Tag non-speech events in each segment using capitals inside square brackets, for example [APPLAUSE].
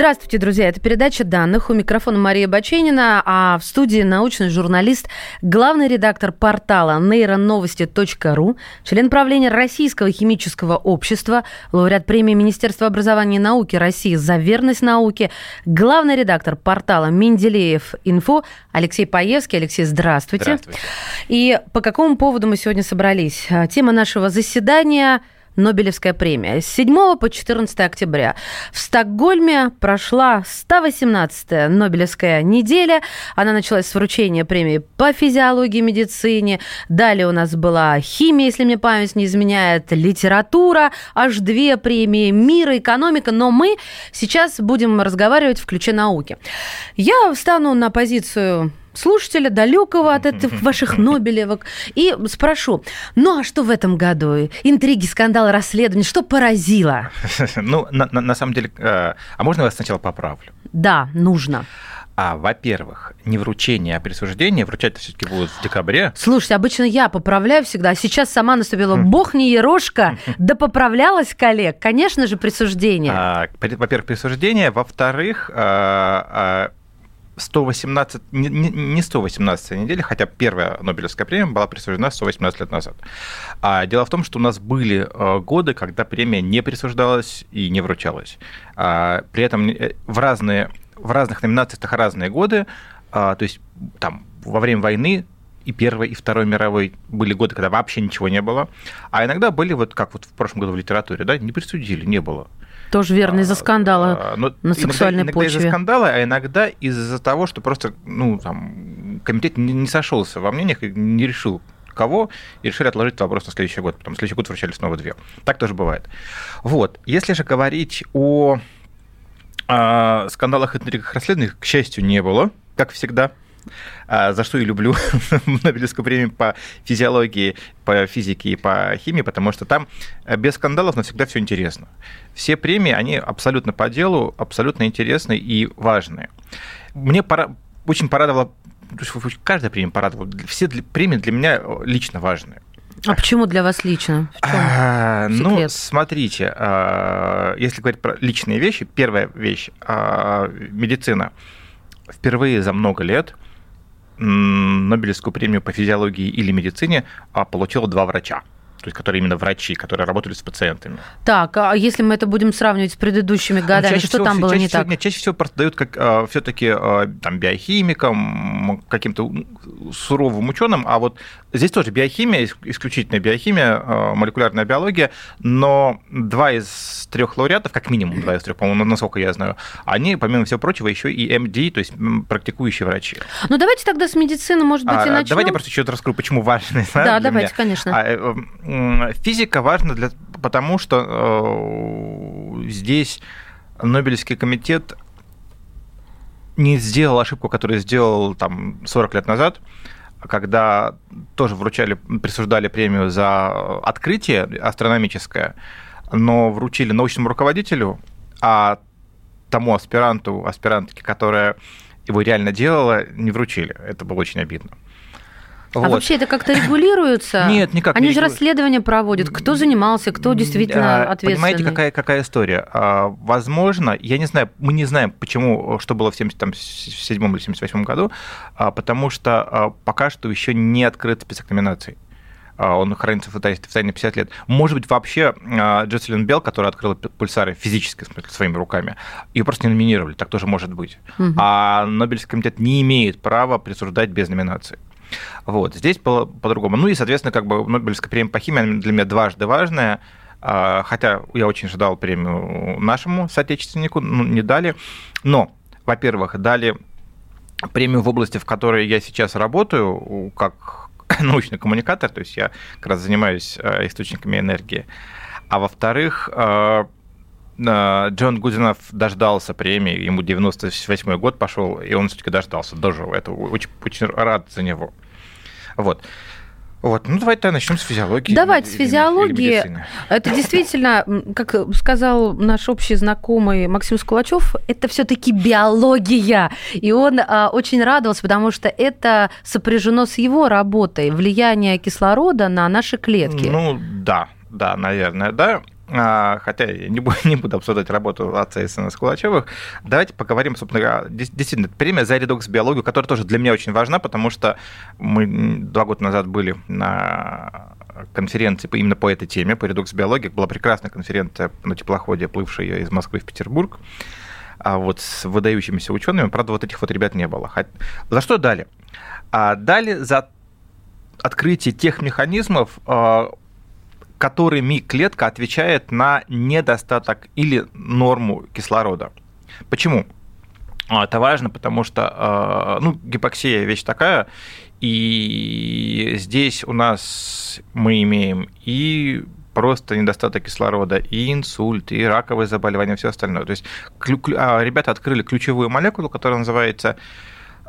Здравствуйте, друзья. Это передача данных. У микрофона Мария Баченина, а в студии научный журналист, главный редактор портала нейроновости.ру, член правления Российского химического общества, лауреат премии Министерства образования и науки России за верность науке, главный редактор портала Менделеев Инфо Алексей Паевский. Алексей, здравствуйте. Здравствуйте. И по какому поводу мы сегодня собрались? Тема нашего заседания – Нобелевская премия. С 7 по 14 октября в Стокгольме прошла 118-я Нобелевская неделя. Она началась с вручения премии по физиологии и медицине. Далее у нас была химия, если мне память не изменяет, литература, аж две премии, мир, экономика. Но мы сейчас будем разговаривать в ключе науки. Я встану на позицию слушателя, далекого от [LAUGHS] этих ваших Нобелевок, и спрошу, ну а что в этом году? Интриги, скандалы, расследования, что поразило? Ну, на, на, на самом деле, э, а можно я вас сначала поправлю? Да, нужно. А, во-первых, не вручение, а присуждение. Вручать все-таки будут в декабре. Слушайте, обычно я поправляю всегда. А сейчас сама наступила. Бог не ерошка, [LAUGHS] да поправлялась коллег. Конечно же, присуждение. А, во-первых, присуждение. Во-вторых, а, а, 118, не, не 118 неделя, хотя первая Нобелевская премия была присуждена 118 лет назад. А дело в том, что у нас были э, годы, когда премия не присуждалась и не вручалась. А, при этом э, в, разные, в разных номинациях разные годы, а, то есть там во время войны и Первой, и Второй мировой были годы, когда вообще ничего не было. А иногда были, вот как вот в прошлом году в литературе, да, не присудили, не было. Тоже верно, из-за скандала а, Но на сексуальной иногда, почве. Иногда из-за скандала, а иногда из-за того, что просто, ну, там, комитет не, не сошелся во мнениях и не решил, кого, и решили отложить вопрос на следующий год. Потом следующий год вручали снова две. Так тоже бывает. Вот. Если же говорить о, о скандалах и интригах расследованиях, к счастью, не было, как всегда. А, за что и люблю [LAUGHS] Нобелевскую премию по физиологии, по физике и по химии, потому что там э, без скандалов навсегда все интересно. Все премии, они абсолютно по делу, абсолютно интересны и важные. Мне пора, очень порадовало, каждая премия порадовала, все премии для меня лично важные. А почему для вас лично? А, ну, смотрите, а, если говорить про личные вещи, первая вещь а, медицина. Впервые за много лет Нобелевскую премию по физиологии или медицине а, получило два врача то есть которые именно врачи, которые работали с пациентами. Так, а если мы это будем сравнивать с предыдущими ну, годами, ну, что всего, там было чаще не всего, так? Нет, чаще всего просто дают как а, все-таки а, там биохимикам, каким-то суровым ученым, а вот здесь тоже биохимия, исключительная биохимия, а, молекулярная биология, но два из трех лауреатов, как минимум два из трех, по-моему, насколько я знаю, они, помимо всего прочего, еще и МД, то есть практикующие врачи. Ну давайте тогда с медицины, может быть, а, и начнем. Давайте просто еще расскажу, почему важно. [LAUGHS] Да, давайте, меня. конечно. А, э, Физика важна для, потому, что э, здесь Нобелевский комитет не сделал ошибку, которую сделал там 40 лет назад, когда тоже вручали, присуждали премию за открытие астрономическое, но вручили научному руководителю, а тому аспиранту, аспирантке, которая его реально делала, не вручили. Это было очень обидно. А вот. вообще это как-то регулируется? [LAUGHS] Нет, никак Они не же расследования проводят. Кто занимался, кто действительно ответственный? Понимаете, какая, какая история? А, возможно, я не знаю, мы не знаем, почему, что было в 77 или 78 году, а, потому что а, пока что еще не открыт список номинаций он хранится в тайне 50 лет. Может быть, вообще Джесселин Белл, которая открыла пульсары физически, смысле, своими руками, ее просто не номинировали, так тоже может быть. Угу. А Нобелевский комитет не имеет права присуждать без номинации. Вот. Здесь было по-другому. Ну и, соответственно, как бы Нобелевская премия по химии для меня дважды важная, а, хотя я очень ждал премию нашему соотечественнику, ну, не дали. Но, во-первых, дали премию в области, в которой я сейчас работаю, как [COUGHS] научный коммуникатор, то есть я как раз занимаюсь а, источниками энергии. А во-вторых, а, Джон Гудинов дождался премии, ему 98 год пошел, и он все-таки дождался, дожил. Это очень, очень рад за него. Вот. Вот, ну давайте начнем с физиологии. Давайте с физиологии. Это действительно, как сказал наш общий знакомый Максим Скулачев, это все-таки биология. И он а, очень радовался, потому что это сопряжено с его работой, влияние кислорода на наши клетки. Ну да, да, наверное, да. А, хотя я не буду, [LAUGHS] не буду обсуждать работу отца и Скулачевых, давайте поговорим, собственно действительно, премия за редокс биологию, которая тоже для меня очень важна, потому что мы два года назад были на конференции именно по этой теме, по редокс биологии. Была прекрасная конференция на теплоходе, плывшая из Москвы в Петербург, а вот с выдающимися учеными. Правда, вот этих вот ребят не было. За что дали? А дали за открытие тех механизмов, а, которыми клетка отвечает на недостаток или норму кислорода. Почему? А, это важно, потому что а, ну, гипоксия вещь такая, и здесь у нас мы имеем и просто недостаток кислорода, и инсульт, и раковые заболевания, и все остальное. То есть а, ребята открыли ключевую молекулу, которая называется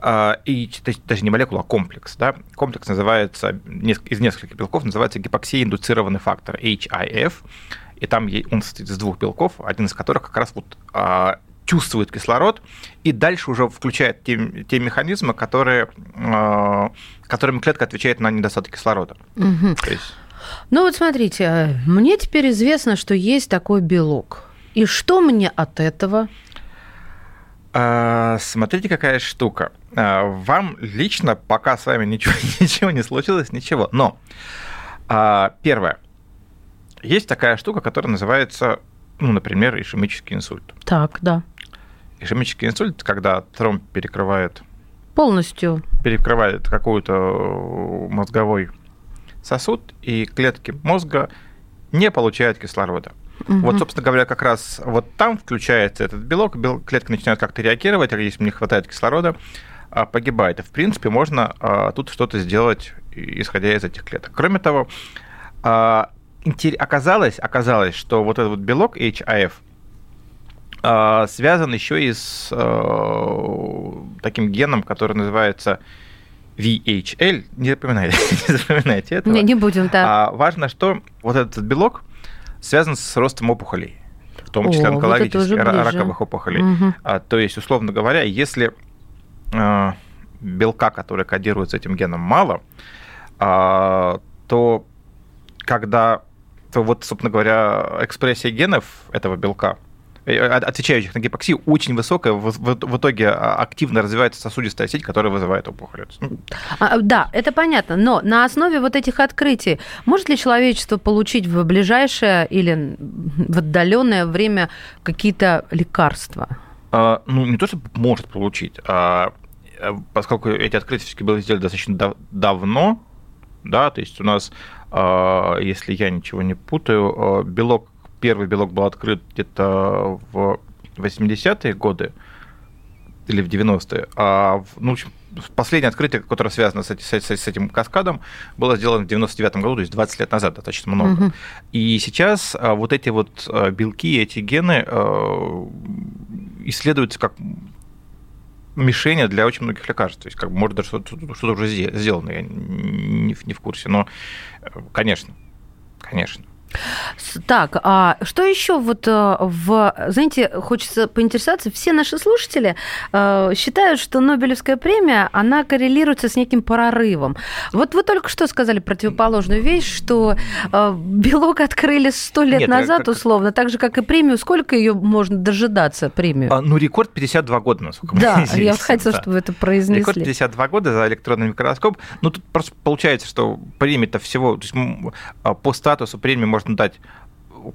и даже не молекула, а комплекс. Да? Комплекс называется, из нескольких белков называется гипоксия-индуцированный фактор, HIF, и там он состоит из двух белков, один из которых как раз вот а, чувствует кислород и дальше уже включает те, те механизмы, которые, а, которыми клетка отвечает на недостаток кислорода. Угу. есть... Ну вот смотрите, мне теперь известно, что есть такой белок. И что мне от этого? А, смотрите, какая штука. А, вам лично, пока с вами ничего, [LAUGHS] ничего не случилось, ничего. Но а, первое. Есть такая штука, которая называется, ну, например, ишемический инсульт. Так, да. Ишемический инсульт, когда тромб перекрывает... Полностью. Перекрывает какой-то мозговой сосуд, и клетки мозга не получают кислорода. Угу. Вот, собственно говоря, как раз вот там включается этот белок, клетка начинает как-то реагировать, а если не хватает кислорода, погибает. И, в принципе, можно а, тут что-то сделать, исходя из этих клеток. Кроме того, а, оказалось, оказалось, что вот этот вот белок HIF связан еще и с таким геном, который называется VHL. Не запоминайте, [LAUGHS] не запоминайте этого. Не, не будем, да. А важно, что вот этот белок связан с ростом опухолей, в том числе О, онкологических, вот раковых опухолей. Угу. А, то есть, условно говоря, если а, белка, который кодируется этим геном, мало, а, то когда то вот, собственно говоря, экспрессия генов этого белка Э, отвечающих на гипоксию, очень высокая. В, в, в итоге а, активно развивается сосудистая сеть, которая вызывает опухоль. А, да, это понятно. Но на основе вот этих открытий может ли человечество получить в ближайшее или в отдаленное время какие-то лекарства? А, ну, не то, что может получить, а э, поскольку эти открытия все-таки были сделаны достаточно дав- давно, да, то есть у нас, а, если я ничего не путаю, белок первый белок был открыт где-то в 80-е годы или в 90-е, а ну, в последнее открытие, которое связано с, с, с этим каскадом, было сделано в 99 году, то есть 20 лет назад, достаточно много. Угу. И сейчас а, вот эти вот а, белки, эти гены а, исследуются как мишени для очень многих лекарств. То есть, как бы, может, даже что-то, что уже сделано, я не, не в курсе. Но, э, конечно, конечно. Так, а что еще вот э, в... Знаете, хочется поинтересоваться, все наши слушатели э, считают, что Нобелевская премия, она коррелируется с неким прорывом. Вот вы только что сказали противоположную вещь, что э, белок открыли сто лет Нет, назад, как... условно, так же, как и премию. Сколько ее можно дожидаться, премию? А, ну, рекорд 52 года, насколько Да, [LAUGHS] я хотела, да. чтобы вы это произнесли. Рекорд 52 года за электронный микроскоп. Ну, тут просто получается, что премия-то всего... То есть а, по статусу премии можно дать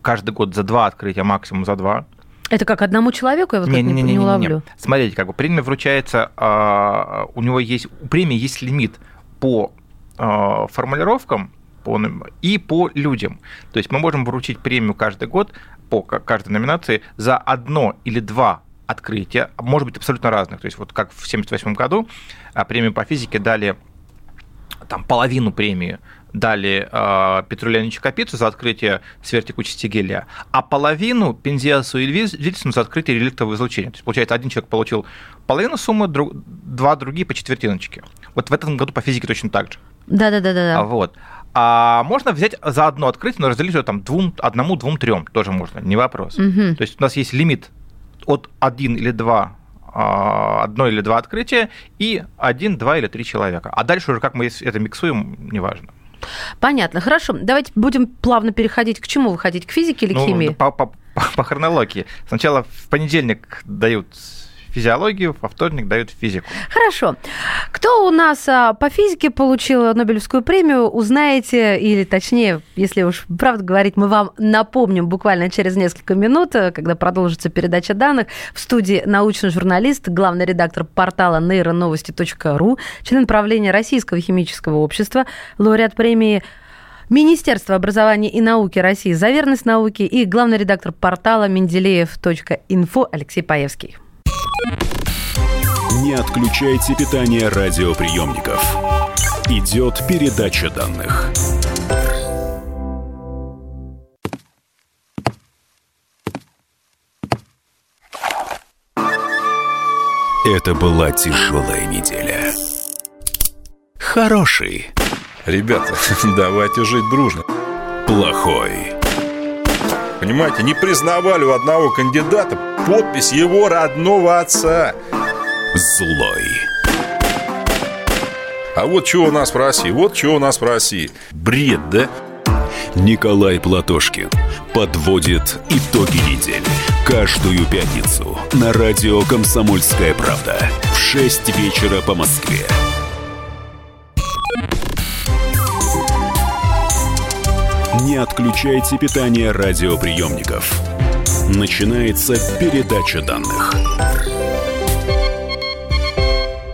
каждый год за два открытия, максимум за два. Это как одному человеку, я вот не, не, не, не, не уловлю. Смотрите, как бы премия вручается, а, у него есть, у премии есть лимит по а, формулировкам по, и по людям. То есть мы можем вручить премию каждый год по каждой номинации за одно или два открытия, может быть, абсолютно разных. То есть вот как в 1978 году а, премию по физике дали там половину премии дали э, Петру Леонидовичу Капицу за открытие сверхтекучести гелия, а половину Пензиасу и Вильсону за открытие реликтового излучения. То есть, получается, один человек получил половину суммы, друг, два другие по четвертиночке. Вот в этом году по физике точно так же. Да-да-да-да. Вот. А можно взять за одно открытие, но разделить его там двум, одному, двум, трем тоже можно, не вопрос. Мгм. То есть у нас есть лимит от один или два а, одно или два открытия и один, два или три человека. А дальше уже как мы это миксуем, неважно. Понятно. Хорошо. Давайте будем плавно переходить к чему выходить? К физике или к Ну, химии? по, по- по хронологии. Сначала в понедельник дают физиологию, во вторник дают физику. Хорошо. Кто у нас а, по физике получил Нобелевскую премию, узнаете, или точнее, если уж правду говорить, мы вам напомним буквально через несколько минут, э, когда продолжится передача данных. В студии научный журналист, главный редактор портала нейроновости.ру, член правления Российского химического общества, лауреат премии Министерства образования и науки России за верность науке и главный редактор портала менделеев.инфо Алексей Паевский. Не отключайте питание радиоприемников. Идет передача данных. Это была тяжелая неделя. Хороший, Ребята, [LAUGHS] давайте жить дружно. плохой, Понимаете, не признавали у одного кандидата подпись его родного отца. Злой. А вот что у нас в России, вот что у нас в России. Бред, да? Николай Платошкин подводит итоги недели. Каждую пятницу на радио «Комсомольская правда» в 6 вечера по Москве. Не отключайте питание радиоприемников. Начинается передача данных.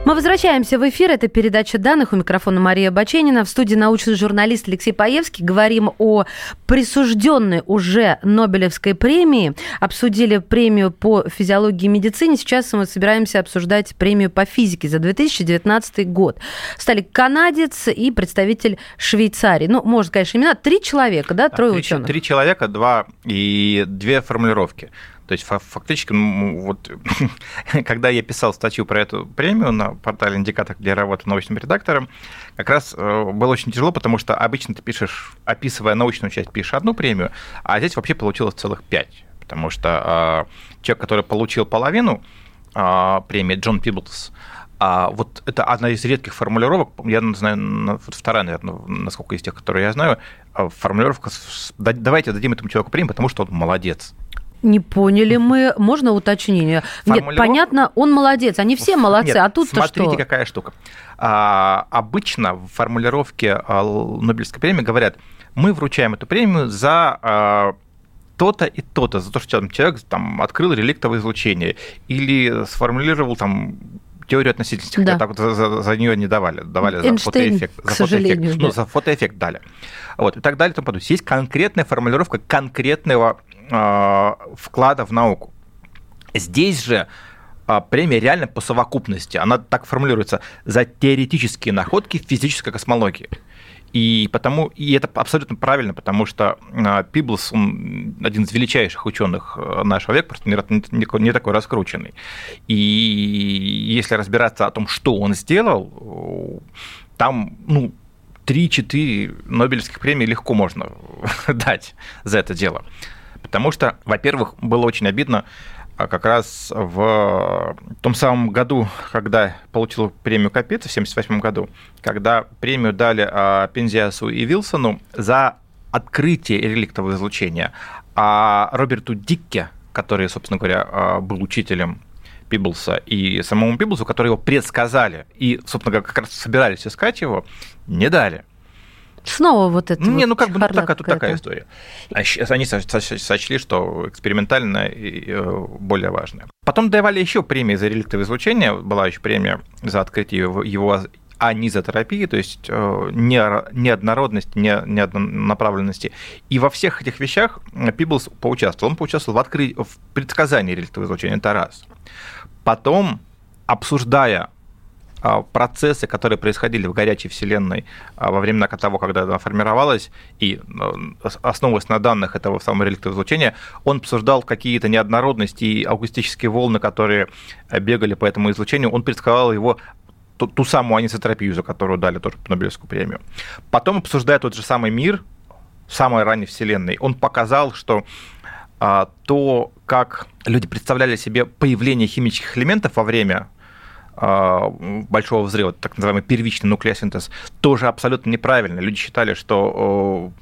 Мы возвращаемся в эфир. Это передача данных. У микрофона Мария Баченина. В студии научный журналист Алексей Паевский. Говорим о присужденной уже Нобелевской премии. Обсудили премию по физиологии и медицине. Сейчас мы собираемся обсуждать премию по физике за 2019 год. Стали канадец и представитель Швейцарии. Ну, можно сказать, имена. Три человека, да? Трое три, ученых. Три человека, два и две формулировки. То есть фа- фактически, ну, вот, [LAUGHS] когда я писал статью про эту премию на портале «Индикатор», где я работаю научным редактором, как раз э, было очень тяжело, потому что обычно ты пишешь, описывая научную часть, пишешь одну премию, а здесь вообще получилось целых пять. Потому что э, человек, который получил половину э, премии, Джон Пиблс, а вот это одна из редких формулировок, я знаю, вторая, наверное, насколько из тех, которые я знаю, а, формулировка с- «Да- «давайте дадим этому человеку премию, потому что он молодец». Не поняли мы. Можно уточнение? Нет, Формулировка- понятно, он молодец. Они все молодцы. Нет, а тут-то смотрите, что? какая штука. А, обычно в формулировке а, Нобелевской премии говорят, мы вручаем эту премию за а, то-то и то-то, за то, что там, человек там, открыл реликтовое излучение или сформулировал там теорию относительности, Да. хотя так вот за, за, нее не давали, давали за Эйнштейн, фотоэффект. к за фотоэффект. да. Ну, за фотоэффект дали. Вот, и так далее и тому подобное. Есть конкретная формулировка конкретного вклада в науку. Здесь же а, премия реально по совокупности. Она так формулируется за теоретические находки в физической космологии. И потому и это абсолютно правильно, потому что а, Пиблс, он один из величайших ученых э, нашего века, просто не, такой раскрученный. И если разбираться о том, что он сделал, э, там, ну, 3-4 Нобелевских премий легко можно [LAUGHS] дать за это дело. Потому что, во-первых, было очень обидно а, как раз в том самом году, когда получил премию Капица, в 1978 году, когда премию дали а, Пензиасу и Вилсону за открытие реликтового излучения, а Роберту Дикке, который, собственно говоря, а, был учителем Пиблса и самому Пиблсу, которые его предсказали и, собственно говоря, как раз собирались искать его, не дали. Снова вот это. Не, вот ну как бы ну, такая, тут такая история. А Они со- со- сочли, что экспериментально и э, более важное. Потом давали еще премии за реликтовое излучение. Была еще премия за открытие его, его анизотерапии, то есть э, не- неоднородности, не, неоднонаправленности. И во всех этих вещах Пиблс поучаствовал. Он поучаствовал в, открытии, в предсказании реликтового излучения, это раз. Потом, обсуждая а, процессы, которые происходили в горячей вселенной а, во времена того, когда она формировалась, и э, основываясь на данных этого самого реликтового излучения, он обсуждал какие-то неоднородности и акустические волны, которые бегали по этому излучению, он предсказал его ту, ту самую анисотропию, за которую дали тоже Нобелевскую премию. Потом, обсуждая тот же самый мир, самой ранней Вселенной, он показал, что а, то, как люди представляли себе появление химических элементов во время а, большого взрыва, так называемый первичный нуклеосинтез, тоже абсолютно неправильно. Люди считали, что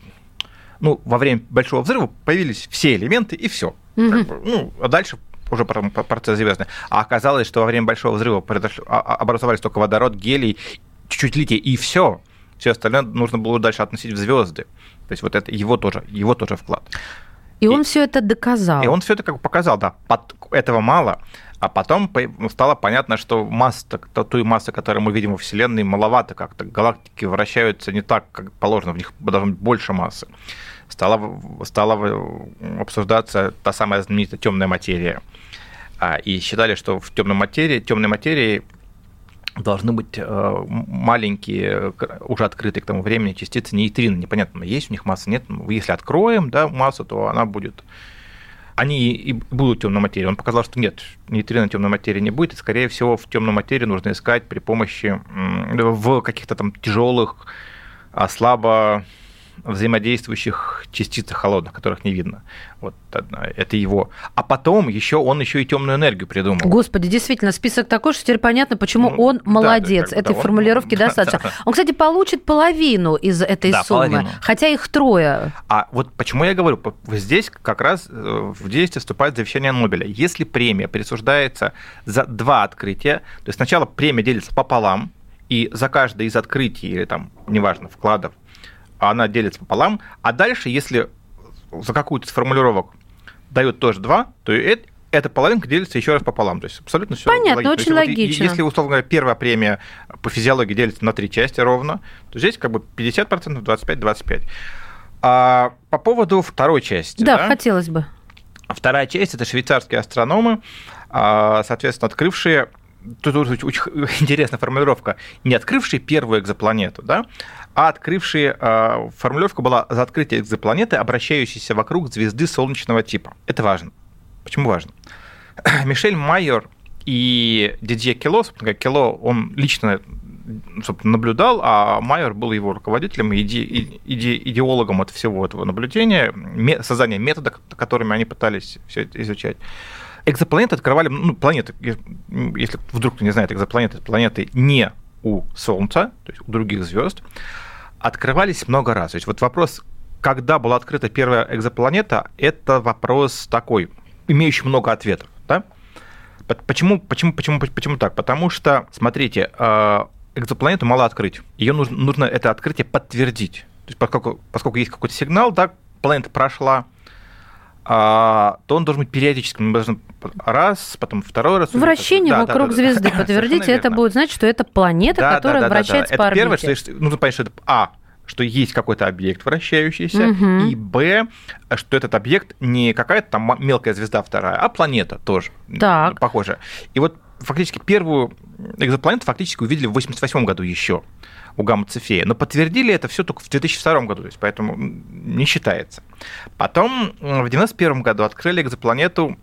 ну, во время большого взрыва появились все элементы и все. Угу. Как бы, ну, а дальше уже процесс звездный. А оказалось, что во время большого взрыва а, а, образовались только водород, гелий, чуть-чуть литий, и все. Все остальное нужно было дальше относить в звезды. То есть вот это его тоже, его тоже вклад. И, и он все это доказал. И он все это как бы показал, да. Под, этого мало. А потом стало понятно, что масса, той массы, которую мы видим во Вселенной, маловато как-то. Галактики вращаются не так, как положено, в них должно быть больше массы. Стала, стала обсуждаться та самая знаменитая темная материя. А, и считали, что в темной материи, темной материи должны быть э, маленькие, уже открытые к тому времени частицы нейтрино. Непонятно, есть у них масса, нет. Если откроем да, массу, то она будет они и будут темной материи. Он показал, что нет, нейтрино темной материи не будет, и, скорее всего, в темной материи нужно искать при помощи в каких-то там тяжелых, а слабо взаимодействующих частицах холодных, которых не видно. Вот это его. А потом еще он еще и темную энергию придумал. Господи, действительно, список такой, что теперь понятно, почему ну, он молодец. Да, Этой да, формулировки [LAUGHS] он... достаточно. Он, кстати, получит половину из этой да, суммы, половину. хотя их трое. А вот почему я говорю, здесь как раз э, в действие вступает завещание Нобеля. Если премия присуждается за два открытия, то есть сначала премия делится пополам, и за каждое из открытий или там, неважно, вкладов она делится пополам, а дальше, если за какую-то из формулировок дают тоже 2, то это, эта половинка делится еще раз пополам. То есть абсолютно все Понятно, логично. очень есть, логично. Вот, если, условно говоря, первая премия по физиологии делится на три части ровно, то здесь как бы 50%, 25-25%. А по поводу второй части. Да, да, хотелось бы. Вторая часть – это швейцарские астрономы, а, соответственно, открывшие тут очень [LAUGHS] интересная формулировка, не открывшие первую экзопланету, да, а открывшие, э, формулировка была за открытие экзопланеты, обращающейся вокруг звезды солнечного типа. Это важно. Почему важно? [CLEARS THROAT] Мишель Майер и Дидье Кело, собственно, Кело, он лично собственно, наблюдал, а Майер был его руководителем и иде, иде, идеологом от всего этого наблюдения, создания метода, которыми они пытались все это изучать. Экзопланеты открывали, ну, планеты, если вдруг кто не знает, экзопланеты, планеты не у Солнца, то есть у других звезд, открывались много раз. То есть вот вопрос, когда была открыта первая экзопланета, это вопрос такой, имеющий много ответов. Да? Почему, почему, почему, почему так? Потому что, смотрите, э, экзопланету мало открыть. Ее нужно, нужно это открытие подтвердить. То есть поскольку, поскольку есть какой-то сигнал, да, планета прошла, то он должен быть периодическим. Мы должны раз, потом второй раз. Вращение да, вокруг да, да, звезды. Да, [LAUGHS] Подтвердите, это будет значит, что это планета, да, которая да, да, вращается да, да. по это орбите. Первое, что нужно понять, что это А, что есть какой-то объект вращающийся, угу. и Б, что этот объект не какая-то там мелкая звезда вторая, а планета тоже так. похожая. И вот фактически первую экзопланету фактически увидели в 88 году еще у гамма-цефея. Но подтвердили это все только в 2002 году, то есть поэтому не считается. Потом в 1991 году открыли экзопланету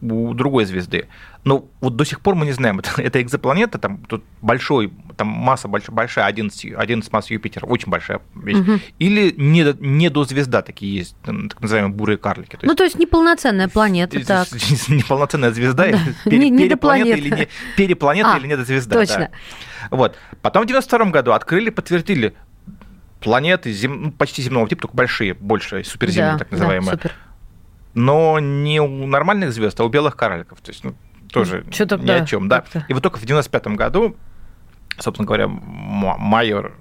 у другой звезды. Но вот до сих пор мы не знаем, [LAUGHS] это, это экзопланета, там тут большой, там масса большая, большая 11, 11 масс Юпитера, очень большая вещь. Угу. Или не, не до звезда такие есть, так называемые бурые карлики. То ну, то есть неполноценная планета, так. [LAUGHS] Неполноценная звезда, да. [LAUGHS] пере, не, перепланета, или не, перепланета а, или недозвезда. Точно. Да. Вот. Потом в 92 году открыли, подтвердили планеты зем... Ну, почти земного типа, только большие, больше, суперземные, да, так называемые. Да, супер но не у нормальных звезд, а у белых карликов. То есть, ну, тоже Что-то, ни да, о чем, да. И вот только в 95 году, собственно говоря, Майор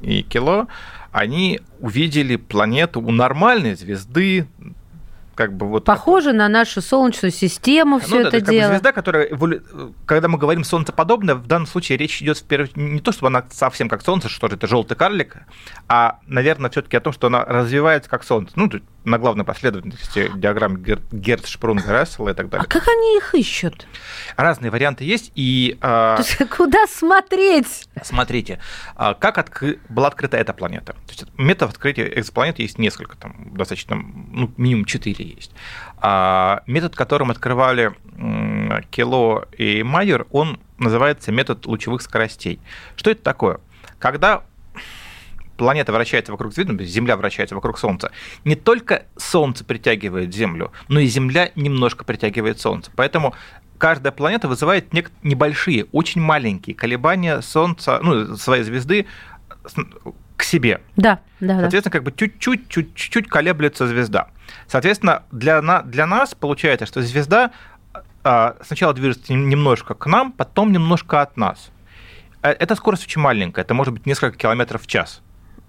и Кило, они увидели планету у нормальной звезды, как бы вот похоже такой. на нашу солнечную систему все ну, это да, дело. Как бы звезда, которая, когда мы говорим солнцеподобная, в данном случае речь идет в первую, не то, чтобы она совсем как солнце, что это желтый карлик, а, наверное, все-таки о том, что она развивается как солнце. Ну, на главной последовательности диаграмм Герц, Шпрунга, Рассела и так далее. А как они их ищут? Разные варианты есть. И, То есть, куда смотреть? Смотрите, как откры... была открыта эта планета. То есть, методов открытия экзопланет есть несколько, там достаточно, ну, минимум четыре есть. А метод, которым открывали Кело и Майер, он называется метод лучевых скоростей. Что это такое? Когда планета вращается вокруг звезды, Земля вращается вокруг Солнца, не только Солнце притягивает Землю, но и Земля немножко притягивает Солнце. Поэтому каждая планета вызывает небольшие, очень маленькие колебания Солнца, ну, своей звезды к себе. Да, да. Соответственно, как бы чуть-чуть, чуть-чуть колеблется звезда. Соответственно, для, на, для нас получается, что звезда а, сначала движется немножко к нам, потом немножко от нас. Э, эта скорость очень маленькая, это может быть несколько километров в час.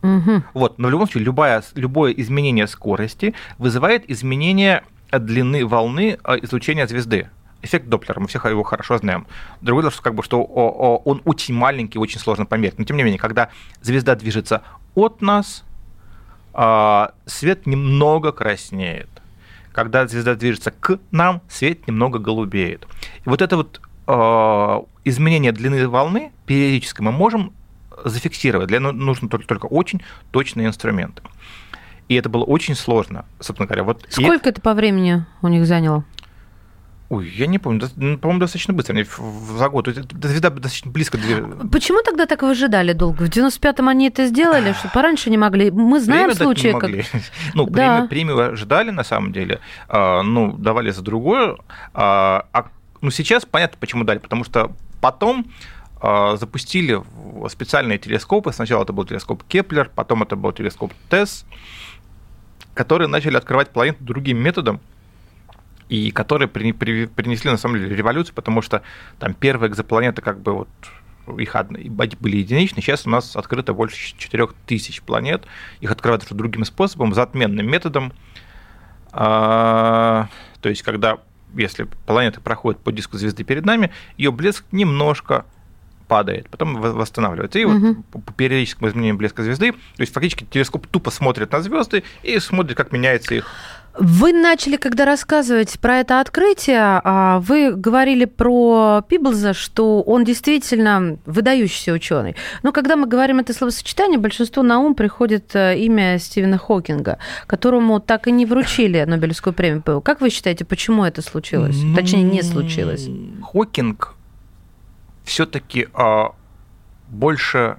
Угу. Вот, но в любом случае любое, любое изменение скорости вызывает изменение длины волны а, излучения звезды. Эффект Доплера, мы все его хорошо знаем. Другое дело, что, как бы, что он очень маленький, очень сложно померить. Но тем не менее, когда звезда движется от нас, а, свет немного краснеет когда звезда движется к нам, свет немного голубеет. И вот это вот э, изменение длины волны периодически мы можем зафиксировать. Для этого нужно только, только очень точные инструменты. И это было очень сложно, собственно говоря. Вот Сколько и... это по времени у них заняло? Ой, я не помню, ну, по-моему, достаточно быстро, они за год. Звезда достаточно близко. Почему тогда так выжидали долго? В 95-м они это сделали, что пораньше не могли. Мы знаем время случаи, как... [LAUGHS] Ну, да. премию, премию ожидали, на самом деле. А, ну, давали за другое. А, а, ну, сейчас понятно, почему дали. Потому что потом запустили специальные телескопы. Сначала это был телескоп Кеплер, потом это был телескоп TESS, которые начали открывать планеты другим методом и которые при, при, принесли на самом деле революцию, потому что там первые экзопланеты как бы вот их были единичны, сейчас у нас открыто больше 4000 планет, их открывают уже другим способом, за отменным методом, а, то есть когда, если планета проходит по диску звезды перед нами, ее блеск немножко падает, потом восстанавливается. И угу. вот по периодическому изменению блеска звезды, то есть фактически телескоп тупо смотрит на звезды и смотрит, как меняется их вы начали, когда рассказывать про это открытие, а, вы говорили про Пиблза, что он действительно выдающийся ученый. Но когда мы говорим это словосочетание, большинству на ум приходит э, имя Стивена Хокинга, которому так и не вручили Нобелевскую премию. Как вы считаете, почему это случилось? Точнее, не случилось. Хокинг все-таки а, больше,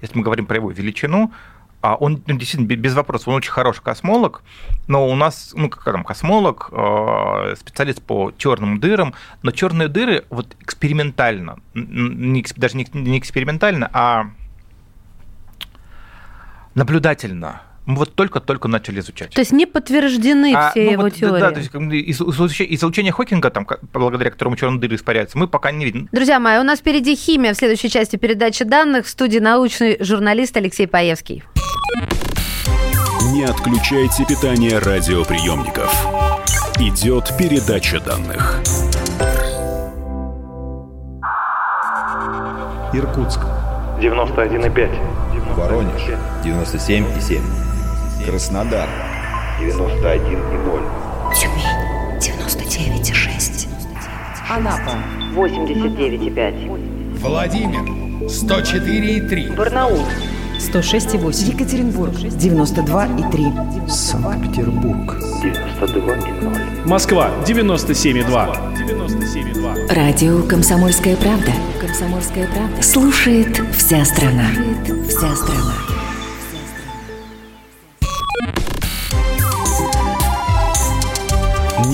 если мы говорим про его величину, а он ну, действительно без вопросов, он очень хороший космолог, но у нас, ну как там, космолог, э, специалист по черным дырам, но черные дыры вот экспериментально, не, даже не экспериментально, а наблюдательно мы вот только-только начали изучать. То есть не подтверждены а, все ну, его вот, теории. Да, то есть излучение Хокинга, там, благодаря которому черные дыры испаряются, мы пока не видим. Друзья мои, у нас впереди химия в следующей части передачи данных. В студии научный журналист Алексей Паевский. Не отключайте питание радиоприемников. Идет передача данных. Иркутск. 91,5. Воронеж. 97,7. Краснодар. 91,0. Тюмень. 99,6. Анапа. 89,5. Владимир. 104,3. Барнаул. 106,8. Екатеринбург, 92,3. Санкт-Петербург, 92,0. Москва, 97,2. 97,2. Радио «Комсомольская правда». «Комсомольская правда». Слушает вся страна. Слушает вся страна.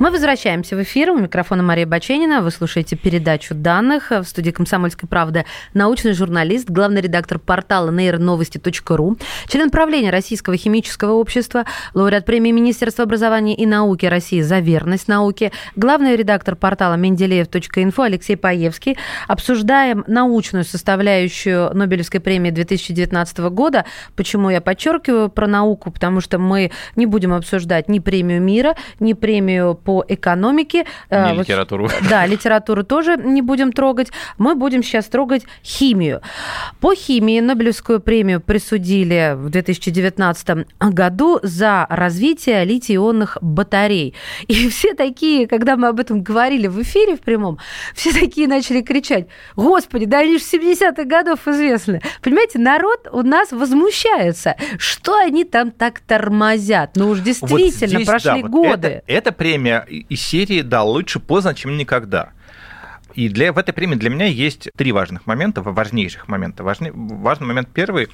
Мы возвращаемся в эфир. У микрофона Мария Баченина. Вы слушаете передачу данных в студии «Комсомольской правды» научный журналист, главный редактор портала нейроновости.ру, член правления Российского химического общества, лауреат премии Министерства образования и науки России за верность науке, главный редактор портала менделеев.инфо Алексей Паевский. Обсуждаем научную составляющую Нобелевской премии 2019 года. Почему я подчеркиваю про науку? Потому что мы не будем обсуждать ни премию мира, ни премию по экономике. Не вот, литературу. [LAUGHS] Да, литературу тоже не будем трогать. Мы будем сейчас трогать химию. По химии Нобелевскую премию присудили в 2019 году за развитие литий-ионных батарей. И все такие, когда мы об этом говорили в эфире в прямом, все такие начали кричать, господи, да они же 70-х годов известны. Понимаете, народ у нас возмущается, что они там так тормозят. Ну уж действительно, вот здесь, прошли да, годы. Вот это, эта премия из серии «Да, лучше поздно, чем никогда». И для, в этой премии для меня есть три важных момента, важнейших момента. Важный, важный момент первый.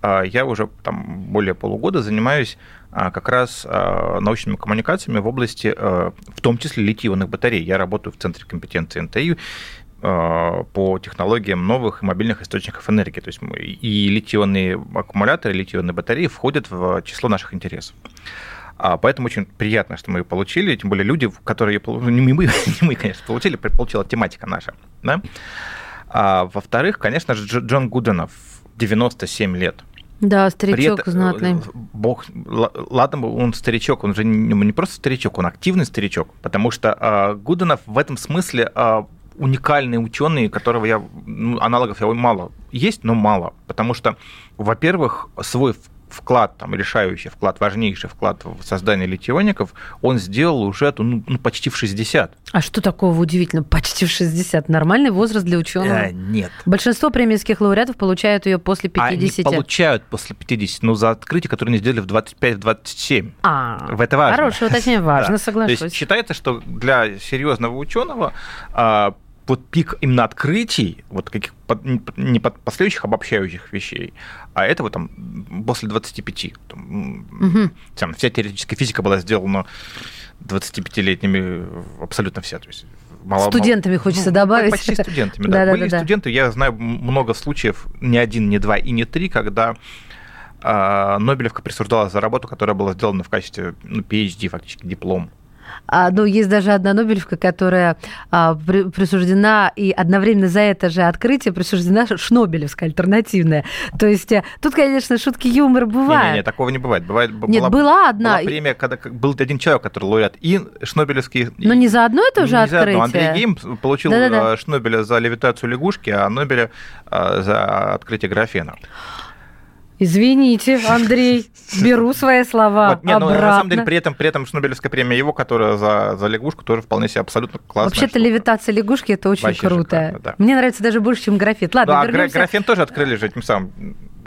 А, я уже там более полугода занимаюсь а, как раз а, научными коммуникациями в области, в том числе литий-ионных батарей. Я работаю в Центре компетенции НТИ по технологиям новых и мобильных источников энергии. То есть и литий-ионные аккумуляторы, литий-ионные батареи входят в число наших интересов. А, поэтому очень приятно, что мы ее получили, тем более люди, которые ее ну, не мы, [LAUGHS] не мы, конечно, получили, получила тематика наша. Да? А, во-вторых, конечно же, Джон Гуденов, 97 лет. Да, старичок этом, знатный. Бог, ладно, он старичок, он же не, не просто старичок, он активный старичок, потому что а, Гуденов в этом смысле а, уникальный ученый, которого я ну, аналогов я мало есть, но мало, потому что, во-первых, свой вклад, там, решающий вклад, важнейший вклад в создание литиоников, он сделал уже ну, ну, почти в 60. А что такого удивительно? Почти в 60. Нормальный возраст для ученого? А, нет. Большинство премийских лауреатов получают ее после 50. Они получают после 50, но за открытие, которое они сделали в 25-27. А, в это важно. Хорошее уточнение, [LAUGHS] важно, соглашусь. То есть считается, что для серьезного ученого а, вот пик именно открытий, вот каких не последующих обобщающих вещей, а этого там после 25. Там, угу. там, вся теоретическая физика была сделана 25-летними абсолютно вся. То есть мало, студентами мало, хочется ну, добавить. Почти студентами, да. да Были да, студенты, я знаю много случаев, не один, не два и не три, когда э, Нобелевка присуждалась за работу, которая была сделана в качестве ну, PhD, фактически диплом. А, ну, есть даже одна Нобелевка, которая а, при, присуждена, и одновременно за это же открытие присуждена Шнобелевская альтернативная. То есть э, тут, конечно, шутки юмора бывают. Не, не, такого не бывает. бывает Нет, была, была одна. Была премия, когда был один человек, который лауреат, и Шнобелевский... Но не за одно это уже не открытие? За одно. Андрей Гейм получил Да-да-да. Э, Шнобеля за левитацию лягушки, а Нобеля э, за открытие графена. Извините, Андрей, беру свои слова вот, не, обратно. Ну, на самом деле, при этом, при этом Шнобелевская премия его, которая за, за лягушку, тоже вполне себе абсолютно классная. Вообще-то левитация лягушки – это очень Вообще круто. Шикарно, да. Мне нравится даже больше, чем графит. Ладно, ну, вернемся... графен тоже открыли же этим самым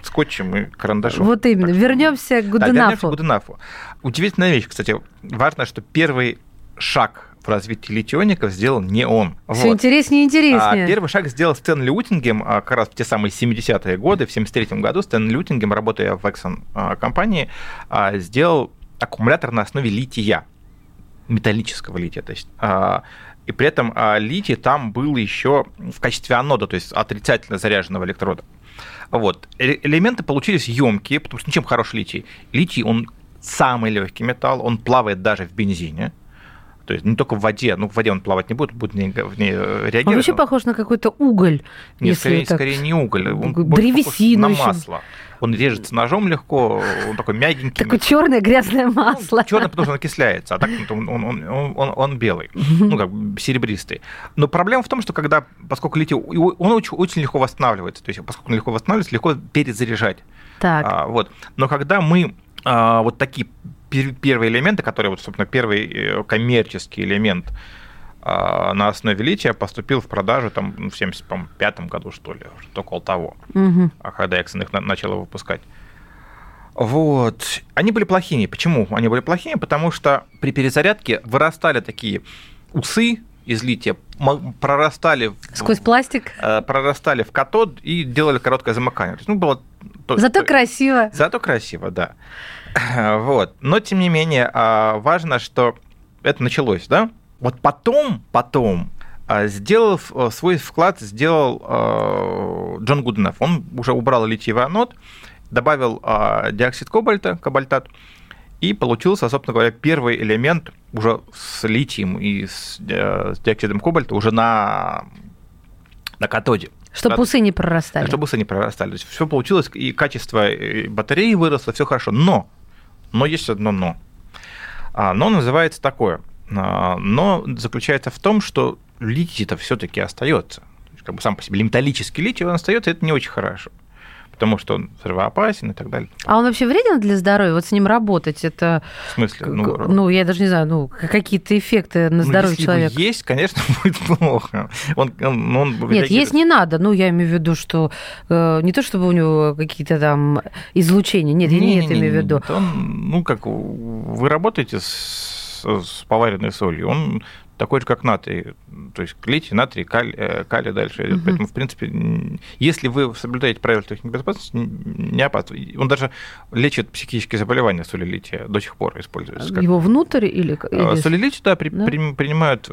скотчем и карандашом. Вот именно. Вернемся к Гуденафу. Да, вернемся к Гуденафу. Удивительная вещь, кстати. Важно, что первый шаг в развитии литиоников сделал не он. Все вот. интереснее и интереснее. А первый шаг сделал Стэн Лютингем а, как раз в те самые 70-е годы, в 73 году Стэн Лютингем, работая в Exxon а, компании, а, сделал аккумулятор на основе лития, металлического лития. То есть, и при этом литий там был еще в качестве анода, то есть отрицательно заряженного электрода. Вот. Э, элементы получились емкие, потому что ничем хороший литий. Литий, он самый легкий металл, он плавает даже в бензине. То есть не только в воде, ну в воде он плавать не будет, будет в ней, в ней реагировать. Он вообще похож на какой-то уголь. Нет, скорее, так... скорее не уголь, он древесину на масло. Он режется ножом легко, он такой мягенький. Такое черное грязное масло. Ну, черное, потому что он окисляется, а так он, он, он, он, он белый, ну как серебристый. Но проблема в том, что когда, поскольку литий, он очень, очень легко восстанавливается, то есть поскольку он легко восстанавливается, легко перезаряжать. Так. А, вот. Но когда мы а, вот такие первые элементы, которые, вот, собственно, первый э, коммерческий элемент а, на основе лития поступил в продажу там, ну, в 75 году, что ли, около того, угу. когда Exxon их начал выпускать. Вот. Они были плохими. Почему они были плохими? Потому что при перезарядке вырастали такие усы из лития, прорастали... Сквозь пластик? Э, прорастали в катод и делали короткое замыкание. То есть, ну, было... Зато красиво. Зато красиво, да. [LAUGHS] Вот. Но, тем не менее, а, важно, что это началось, да? Вот потом, потом, а, сделал э, свой вклад, сделал Джон Гуденов. Он уже убрал литиевый анод, добавил а, диоксид кобальта, кабальтат, и получился, собственно говоря, первый элемент уже с литием и с, э, диоксидом кобальта уже на, на катоде. Чтобы усы не прорастали. Чтобы усы не прорастали. То есть все получилось, и качество батареи выросло, все хорошо. Но но есть одно но. А, но называется такое. Но заключается в том, что литий-то все-таки остается. Как бы сам по себе металлический литий, он остается, это не очень хорошо потому что он взрывоопасен и так далее. А он вообще вреден для здоровья? Вот с ним работать это... В смысле? Ну, ну я даже не знаю, ну, какие-то эффекты на ну, здоровье если человека. есть, конечно, [LAUGHS] будет плохо. Он, он, он Нет, есть не надо. Ну, я имею в виду, что э, не то, чтобы у него какие-то там излучения. Нет, я не, не это имею в виду. Он, ну, как вы работаете с, с поваренной солью, он такой же, как натрий. То есть литий, натрий, калий, э, калий дальше. Угу. Поэтому, в принципе, если вы соблюдаете правила техники безопасности, не опасно. Он даже лечит психические заболевания соли лития, до сих пор используется. Как... Его внутрь или... или... Соли лития, да, при, да? При, принимают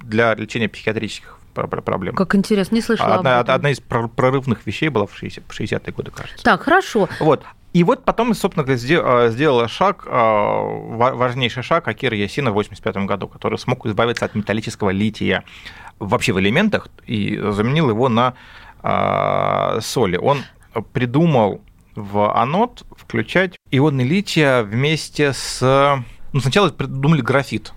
для лечения психиатрических проблем. Как интересно, не слышала одна, об этом. Одна из прорывных вещей была в 60, 60-е годы, кажется. Так, хорошо. Вот. И вот потом, собственно э, сделала шаг, э, важнейший шаг Акира Ясина в 1985 году, который смог избавиться от металлического лития вообще в элементах и заменил его на э, соли. Он придумал в анод включать ионы лития вместе с... Ну, сначала придумали графит,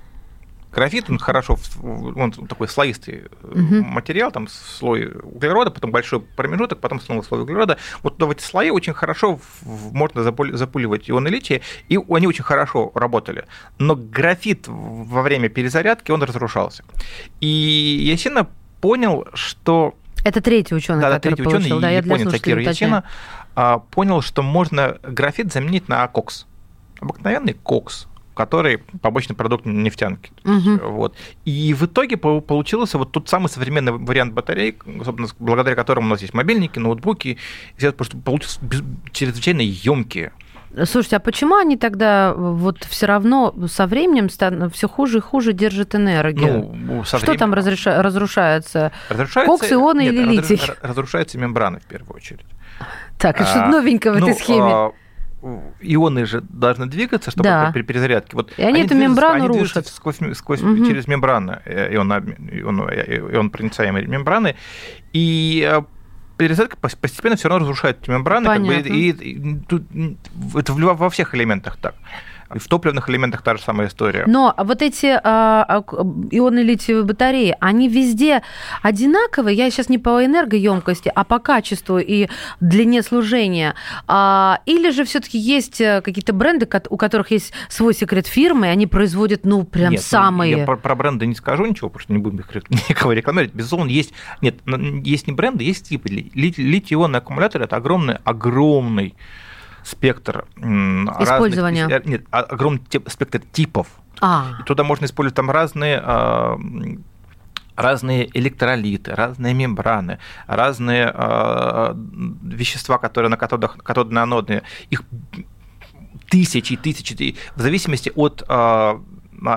Графит, он хорошо, он такой слоистый угу. материал, там слой углерода, потом большой промежуток, потом снова слой углерода. Вот в эти слои очень хорошо можно запуливать ионы лития, и они очень хорошо работали. Но графит во время перезарядки, он разрушался. И Ясина понял, что... Это третий ученый, да, который третий ученый, да, японец Акира Ясина, понял, что можно графит заменить на кокс. Обыкновенный кокс который побочный продукт нефтянки. Угу. Вот. И в итоге получился вот тот самый современный вариант батарей, собственно, благодаря которому у нас есть мобильники, ноутбуки, потому что получился чрезвычайно емкие. Слушайте, а почему они тогда вот все равно со временем все хуже и хуже держат энергию? Ну, со Что временем... там разреша... разрушается? разрушается? Кокс, ионы Нет, или литий? Разрушается мембрана в первую очередь. Так, а что-то новенькое в ну, этой схеме. Ионы же должны двигаться, чтобы да. при перезарядке. Вот и они, они эту мембрану они рушат. Сквозь, сквозь, угу. через мембрану, э, ион, ион, ион проницаемой мембраны. И э, перезарядка постепенно все равно разрушает эти мембраны. Как бы, и, и, тут, это во всех элементах так. В топливных элементах та же самая история. Но вот эти а, а ионы литиевой батареи, они везде одинаковые. Я сейчас не по энергоемкости, а по качеству и длине служения. А, или же все-таки есть э, какие-то бренды, у которых есть свой секрет фирмы, и они производят, ну, прям Нет, самые. Я про, про бренды не скажу ничего, потому что не будем их [LAUGHS] никого рекламировать. Безусловно, есть. Нет, есть не бренды, есть типы. Литий-ионный аккумулятор это огромный, огромный спектр Использования. разных... Нет, а, огромный спектр типов. А. И туда можно использовать там разные а, разные электролиты, разные мембраны, разные э, вещества, которые на катодах, катодно-анодные, их тысячи, тысячи, в зависимости от э,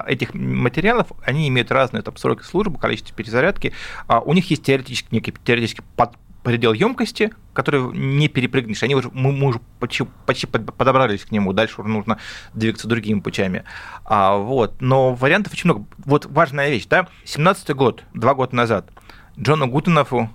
этих материалов, они имеют разные там, сроки службы, количество перезарядки, у них есть теоретически, некий теоретический под, предел емкости, который не перепрыгнешь. Они уже, мы, мы уже почти, почти подобрались к нему, дальше уже нужно двигаться другими путями. А, вот. Но вариантов очень много. Вот важная вещь, да, 17 год, два года назад, Джону Гутенофу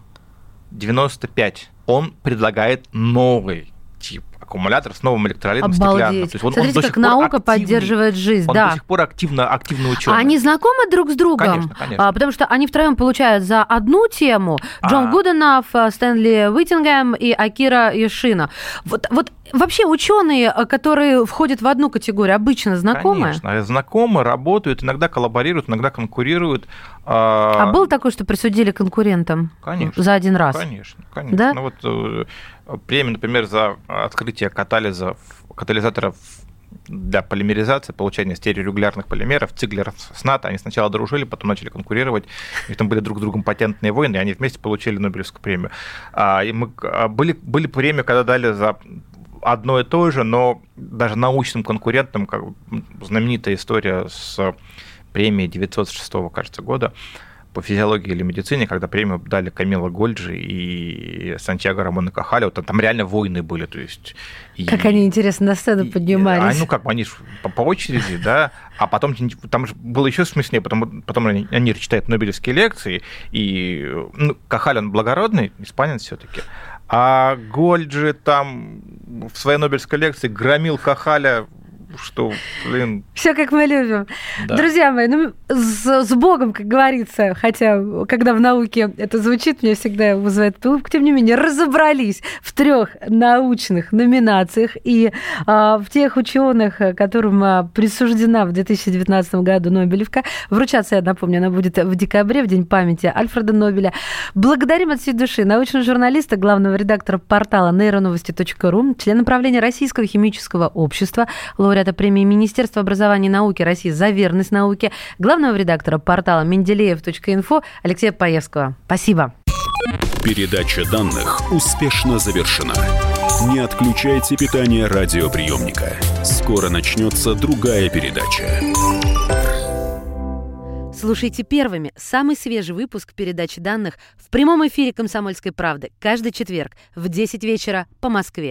95. Он предлагает новый тип аккумулятор с новым электролитом стеклянным. То есть он, Смотрите, он как наука активный, поддерживает жизнь. Он да. до сих пор активно, активно ученый. Они знакомы друг с другом? Конечно, конечно. А, потому что они втроем получают за одну тему Джон а... Гуденов, Стэнли Уиттингем и Акира Йошина. Вот, вот вообще ученые, которые входят в одну категорию, обычно знакомы? Конечно, знакомы, работают, иногда коллаборируют, иногда конкурируют. А, а было такое, что присудили конкурентам? Конечно. За один раз? Конечно, конечно. Да? Ну, вот, премия, например, за открытие катализа, катализаторов для полимеризации, получения стереорегулярных полимеров, Циглер с НАТО, они сначала дружили, потом начали конкурировать, и там были друг с другом патентные войны, и они вместе получили Нобелевскую премию. А, и мы, а, были, были премии, когда дали за одно и то же, но даже научным конкурентам, как знаменитая история с премией 906, кажется, года, по физиологии или медицине, когда премию дали Камила Гольджи и Сантьяго Рамона Кахали, вот там реально войны были, то есть... Как и, они, интересно, на сцену и, поднимались. И, ну как, они по, по очереди, да, а потом там же было еще смешнее, потом, потом они, они читают Нобелевские лекции, и ну, Кахаль, он благородный, испанец все таки а Гольджи там в своей Нобелевской лекции громил Кахаля что, блин... Все как мы любим. Да. Друзья мои, ну, с, с Богом, как говорится, хотя, когда в науке это звучит, мне всегда вызывает улыбку, тем не менее, разобрались в трех научных номинациях и а, в тех ученых, которым а, присуждена в 2019 году Нобелевка. Вручаться, я напомню, она будет в декабре, в День памяти Альфреда Нобеля. Благодарим от всей души научного журналиста, главного редактора портала нейроновости.ру, члена правления Российского химического общества, лауреата премии Министерства образования и науки России за верность науке, главного редактора портала менделеев.инфо Алексея Паевского. Спасибо. Передача данных успешно завершена. Не отключайте питание радиоприемника. Скоро начнется другая передача. Слушайте первыми самый свежий выпуск передачи данных в прямом эфире «Комсомольской правды» каждый четверг в 10 вечера по Москве.